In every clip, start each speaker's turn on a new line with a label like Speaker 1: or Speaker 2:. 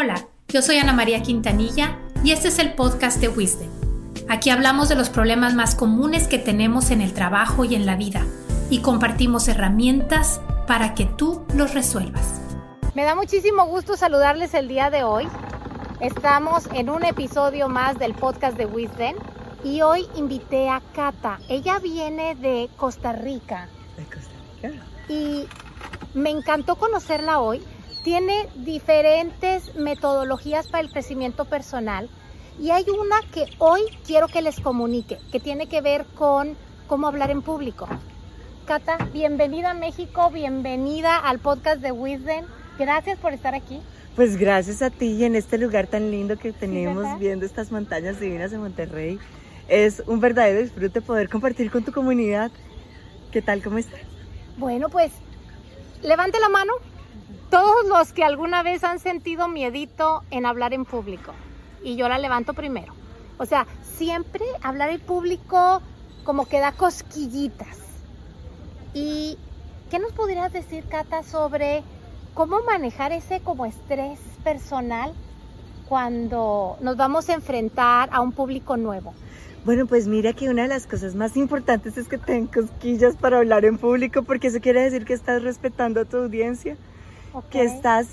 Speaker 1: Hola, yo soy Ana María Quintanilla y este es el podcast de Wisdom. Aquí hablamos de los problemas más comunes que tenemos en el trabajo y en la vida y compartimos herramientas para que tú los resuelvas.
Speaker 2: Me da muchísimo gusto saludarles el día de hoy. Estamos en un episodio más del podcast de Wisdom y hoy invité a Cata. Ella viene de Costa Rica.
Speaker 3: De Costa Rica.
Speaker 2: Y me encantó conocerla hoy tiene diferentes metodologías para el crecimiento personal y hay una que hoy quiero que les comunique, que tiene que ver con cómo hablar en público. Cata, bienvenida a México, bienvenida al podcast de Wisdom. Gracias por estar aquí.
Speaker 3: Pues gracias a ti y en este lugar tan lindo que tenemos viendo estas montañas divinas de Monterrey. Es un verdadero disfrute poder compartir con tu comunidad. ¿Qué tal? ¿Cómo estás?
Speaker 2: Bueno, pues levante la mano todos los que alguna vez han sentido miedito en hablar en público. Y yo la levanto primero. O sea, siempre hablar en público como que da cosquillitas. ¿Y qué nos podrías decir, Cata, sobre cómo manejar ese como estrés personal cuando nos vamos a enfrentar a un público nuevo?
Speaker 3: Bueno, pues mira que una de las cosas más importantes es que tengan cosquillas para hablar en público, porque eso quiere decir que estás respetando a tu audiencia que estás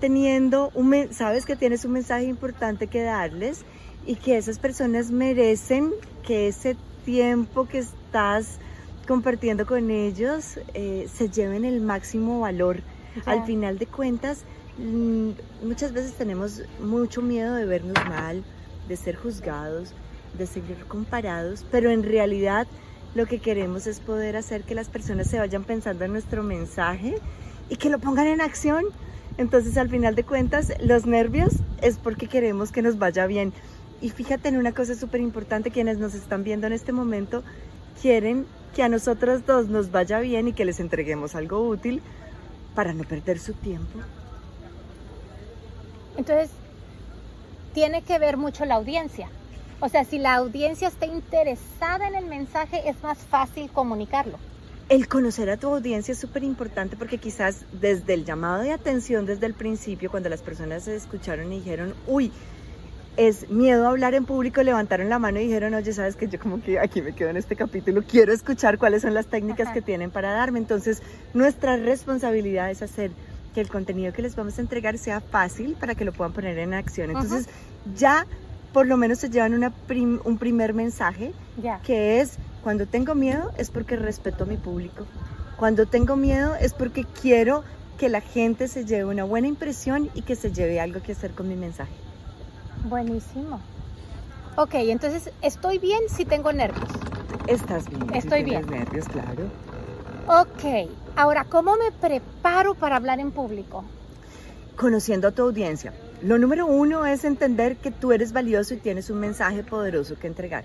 Speaker 3: teniendo, un, sabes que tienes un mensaje importante que darles y que esas personas merecen que ese tiempo que estás compartiendo con ellos eh, se lleven el máximo valor. Al final de cuentas, mm, muchas veces tenemos mucho miedo de vernos mal, de ser juzgados, de ser comparados, pero en realidad lo que queremos es poder hacer que las personas se vayan pensando en nuestro mensaje y que lo pongan en acción. Entonces, al final de cuentas, los nervios es porque queremos que nos vaya bien. Y fíjate en una cosa súper importante, quienes nos están viendo en este momento quieren que a nosotros dos nos vaya bien y que les entreguemos algo útil para no perder su tiempo.
Speaker 2: Entonces, tiene que ver mucho la audiencia. O sea, si la audiencia está interesada en el mensaje, es más fácil comunicarlo
Speaker 3: el conocer a tu audiencia es súper importante porque quizás desde el llamado de atención, desde el principio, cuando las personas se escucharon y dijeron, uy, es miedo a hablar en público, levantaron la mano y dijeron, oye, sabes que yo como que aquí me quedo en este capítulo, quiero escuchar cuáles son las técnicas que tienen para darme. Entonces, nuestra responsabilidad es hacer que el contenido que les vamos a entregar sea fácil para que lo puedan poner en acción. Entonces, ya por lo menos se llevan una un primer mensaje que es cuando tengo miedo es porque respeto a mi público. Cuando tengo miedo es porque quiero que la gente se lleve una buena impresión y que se lleve algo que hacer con mi mensaje.
Speaker 2: Buenísimo. Ok, entonces estoy bien si tengo nervios.
Speaker 3: Estás bien.
Speaker 2: Estoy
Speaker 3: si
Speaker 2: bien.
Speaker 3: nervios, claro.
Speaker 2: Ok, ahora, ¿cómo me preparo para hablar en público?
Speaker 3: Conociendo a tu audiencia. Lo número uno es entender que tú eres valioso y tienes un mensaje poderoso que entregar.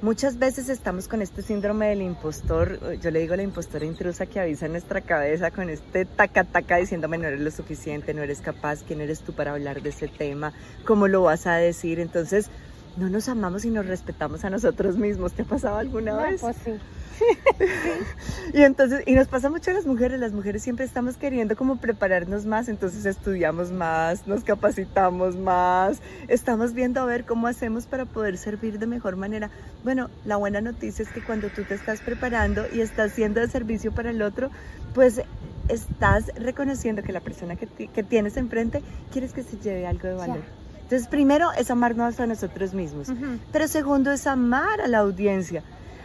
Speaker 3: Muchas veces estamos con este síndrome del impostor, yo le digo la impostora intrusa que avisa en nuestra cabeza con este taca taca diciéndome no eres lo suficiente, no eres capaz, quién eres tú para hablar de ese tema, cómo lo vas a decir. Entonces, no nos amamos y nos respetamos a nosotros mismos. ¿Te ha pasado alguna vez?
Speaker 2: Pues sí.
Speaker 3: y entonces, y nos pasa mucho a las mujeres, las mujeres siempre estamos queriendo como prepararnos más, entonces estudiamos más, nos capacitamos más, estamos viendo a ver cómo hacemos para poder servir de mejor manera. Bueno, la buena noticia es que cuando tú te estás preparando y estás siendo de servicio para el otro, pues estás reconociendo que la persona que, que tienes enfrente quieres que se lleve algo de valor. Entonces, primero es amarnos a nosotros mismos, pero segundo es amar a la audiencia.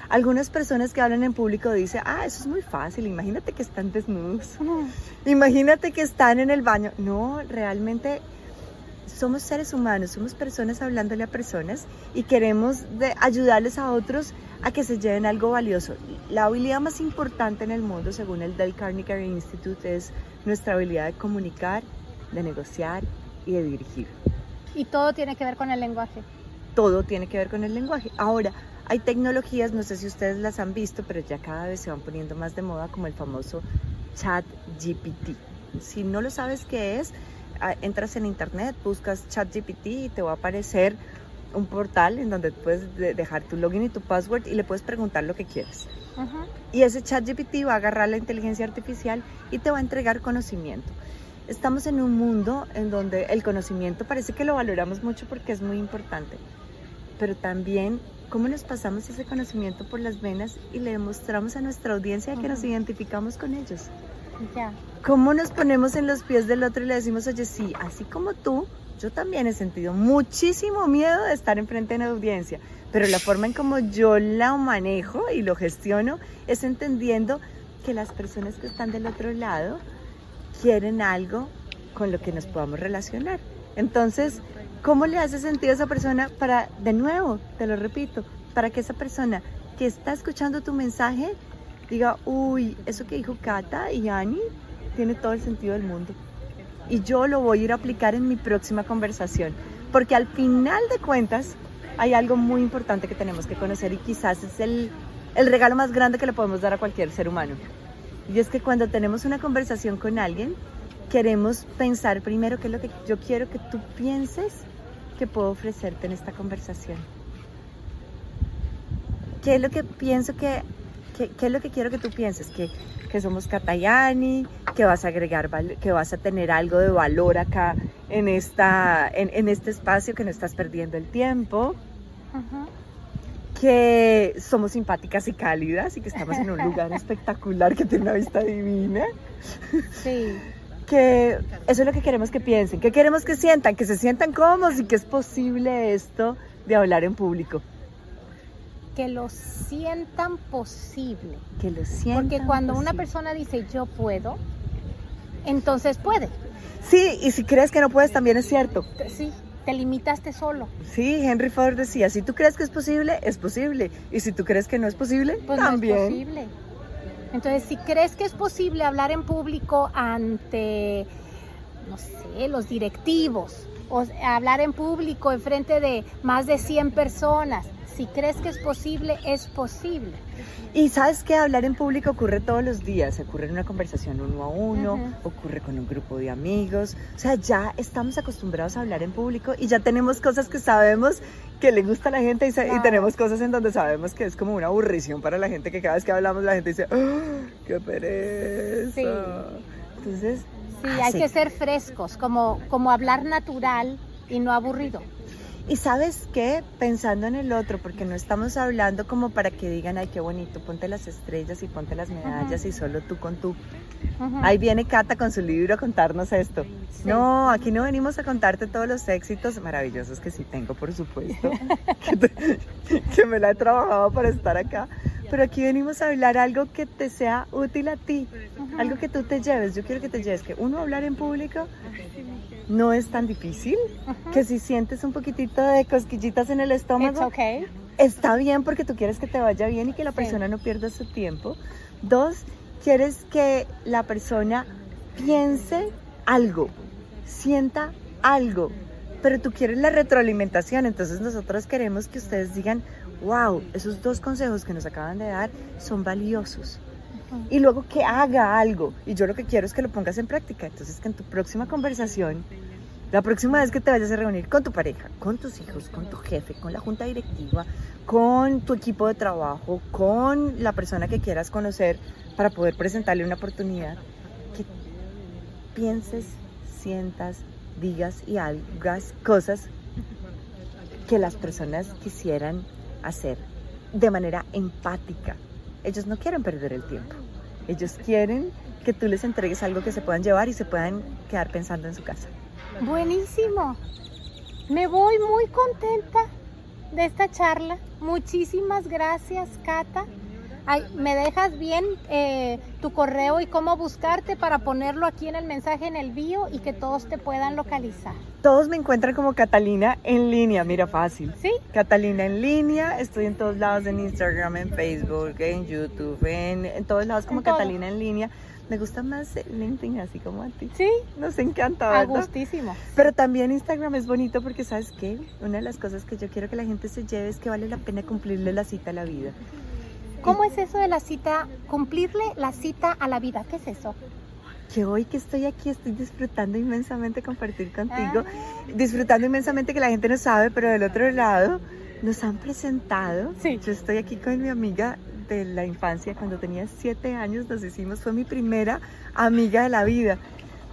Speaker 3: Algunas personas que hablan en público dicen, ah, eso es muy fácil, imagínate que están desnudos, imagínate que están en el baño. No, realmente somos seres humanos, somos personas hablándole a personas y queremos de ayudarles a otros a que se lleven algo valioso. La habilidad más importante en el mundo, según el Del Carnegie Institute, es nuestra habilidad de comunicar, de negociar y de dirigir.
Speaker 2: Y todo tiene que ver con el lenguaje.
Speaker 3: Todo tiene que ver con el lenguaje. Ahora, hay tecnologías, no sé si ustedes las han visto, pero ya cada vez se van poniendo más de moda como el famoso chat GPT. Si no lo sabes qué es, ah, entras en internet, buscas chat GPT y te va a aparecer un portal en donde puedes dejar tu login y tu password y le puedes preguntar lo que quieres. Y ese chat GPT va a agarrar la inteligencia artificial y te va a entregar conocimiento. Estamos en un mundo en donde el conocimiento parece que lo valoramos mucho porque es muy importante, pero también cómo nos pasamos ese conocimiento por las venas y le demostramos a nuestra audiencia que nos identificamos con ellos.
Speaker 2: Ya.
Speaker 3: ¿Cómo nos ponemos en los pies del otro y le decimos, oye, sí, así como tú, yo también he sentido muchísimo miedo de estar enfrente de una audiencia, pero la forma en como yo la manejo y lo gestiono es entendiendo que las personas que están del otro lado quieren algo con lo que nos podamos relacionar. Entonces, ¿cómo le hace sentido a esa persona para, de nuevo, te lo repito, para que esa persona que está escuchando tu mensaje diga, uy, eso que dijo Cata y Ani tiene todo el sentido del mundo. Y yo lo voy a ir a aplicar en mi próxima conversación. Porque al final de cuentas hay algo muy importante que tenemos que conocer y quizás es el, el regalo más grande que le podemos dar a cualquier ser humano. Y es que cuando tenemos una conversación con alguien, queremos pensar primero qué es lo que yo quiero que tú pienses que puedo ofrecerte en esta conversación. ¿Qué es lo que pienso que, qué es lo que quiero que tú pienses? Que, que somos Catayani, que vas a agregar, que vas a tener algo de valor acá en, esta, en, en este espacio, que no estás perdiendo el tiempo. Que somos simpáticas y cálidas y que estamos en un lugar espectacular que tiene una vista divina.
Speaker 2: Sí
Speaker 3: que eso es lo que queremos que piensen, que queremos que sientan, que se sientan cómodos y que es posible esto de hablar en público.
Speaker 2: Que lo sientan posible.
Speaker 3: Que lo sientan.
Speaker 2: Porque cuando una persona dice yo puedo, entonces puede.
Speaker 3: Sí, y si crees que no puedes también es cierto.
Speaker 2: Sí, te limitaste solo.
Speaker 3: Sí, Henry Ford decía, si tú crees que es posible, es posible. Y si tú crees que no es posible,
Speaker 2: pues
Speaker 3: también.
Speaker 2: No es posible. Entonces, si crees que es posible hablar en público ante, no sé, los directivos, o hablar en público en frente de más de 100 personas, si crees que es posible, es posible.
Speaker 3: Y sabes que hablar en público ocurre todos los días, ocurre en una conversación uno a uno, ocurre con un grupo de amigos, o sea, ya estamos acostumbrados a hablar en público y ya tenemos cosas que sabemos que le gusta a la gente y, tenemos cosas en donde sabemos que es como una aburrición para la gente que cada vez que hablamos la gente dice, ¡Ah, ¡qué pereza!
Speaker 2: Sí.
Speaker 3: Entonces...
Speaker 2: Sí, hay que ser frescos, como, como hablar natural y no aburrido.
Speaker 3: Y sabes qué, pensando en el otro, porque no estamos hablando como para que digan, ay, qué bonito, ponte las estrellas y ponte las medallas y solo tú con tú. Ahí viene Cata con su libro a contarnos esto. No, aquí no venimos a contarte todos los éxitos maravillosos que sí tengo, por supuesto, que, me la he trabajado para estar acá. Pero aquí venimos a hablar algo que te sea útil a ti, algo que tú te lleves. Yo quiero que te lleves que uno hablar en público no es tan difícil, que si sientes un poquitito de cosquillitas en el estómago, está bien porque tú quieres que te vaya bien y que la persona no pierda su tiempo. Dos, quieres que la persona piense algo, sienta algo, pero tú quieres la retroalimentación, entonces nosotros queremos que ustedes digan, wow, esos dos consejos que nos acaban de dar son valiosos y luego que haga algo. Y yo lo que quiero es que lo pongas en práctica. Entonces, que en tu próxima conversación, la próxima vez que te vayas a reunir con tu pareja, con tus hijos, con tu jefe, con la junta directiva, con tu equipo de trabajo, con la persona que quieras conocer para poder presentarle una oportunidad, que pienses, sientas, digas y hagas cosas que las personas quisieran hacer de manera empática, ellos no quieren perder el tiempo. Ellos quieren que tú les entregues algo que se puedan llevar y se puedan quedar pensando en su casa.
Speaker 2: Buenísimo. Me voy muy contenta de esta charla. Muchísimas gracias, Cata me dejas bien eh, tu correo y cómo buscarte para ponerlo aquí en el mensaje en el bio y que todos te puedan localizar.
Speaker 3: Todos me encuentran como Catalina en línea, mira fácil.
Speaker 2: Sí.
Speaker 3: Catalina en línea, estoy en todos lados, en Instagram, en Facebook, en YouTube, en, todos lados como Catalina en línea. Me gusta más LinkedIn así como a ti.
Speaker 2: Sí.
Speaker 3: Nos encanta, ¿verdad?
Speaker 2: A gustísimo.
Speaker 3: Pero también Instagram es bonito porque, ¿sabes qué? Una de las cosas que yo quiero que la gente se lleve es que vale la pena cumplirle la cita a la vida.
Speaker 2: ¿Cómo es eso de la cita, cumplirle la cita a la vida? ¿Qué es eso?
Speaker 3: que hoy que estoy aquí estoy disfrutando inmensamente compartir contigo, ah. disfrutando inmensamente que la gente no sabe, pero del otro lado nos han presentado.
Speaker 2: Sí.
Speaker 3: Yo estoy aquí con mi amiga de la infancia, cuando tenía siete años nos hicimos, fue mi primera amiga de la vida.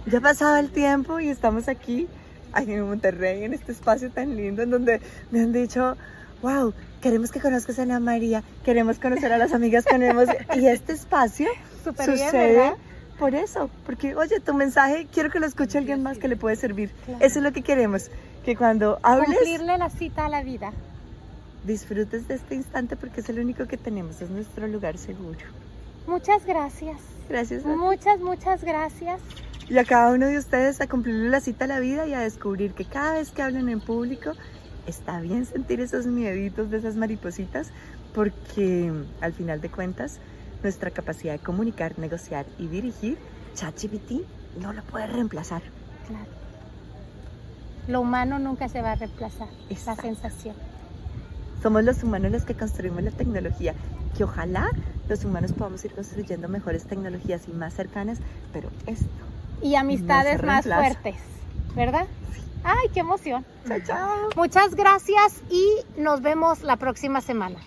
Speaker 3: Ya ha pasado el tiempo y estamos aquí, aquí en Monterrey, en este espacio tan lindo, en donde me han dicho, wow, queremos que conozcas a Ana María, queremos conocer a las amigas, queremos... y este espacio sucede por eso, porque, oye, tu mensaje quiero que lo escuche alguien más que le puede servir. Eso es lo que queremos, que cuando hables...
Speaker 2: Cumplirle la cita a la vida.
Speaker 3: Disfrutes de este instante porque es el único que tenemos, es nuestro lugar seguro.
Speaker 2: Muchas gracias.
Speaker 3: Gracias.
Speaker 2: muchas, muchas gracias.
Speaker 3: Y a cada uno de ustedes a cumplirle la cita a la vida y a descubrir que cada vez que hablen en público está bien sentir esos mieditos de esas maripositas porque al final de cuentas nuestra capacidad de comunicar, negociar y dirigir, ChatGPT no lo puede reemplazar.
Speaker 2: Claro. Lo humano nunca se va a reemplazar, esa sensación.
Speaker 3: Somos los humanos los que construimos la tecnología, que ojalá los humanos podamos ir construyendo mejores tecnologías y más cercanas, pero esto.
Speaker 2: Y amistades más fuertes, ¿verdad? ¡Ay, qué emoción!
Speaker 3: Chao, chao.
Speaker 2: Muchas gracias y nos vemos la próxima semana.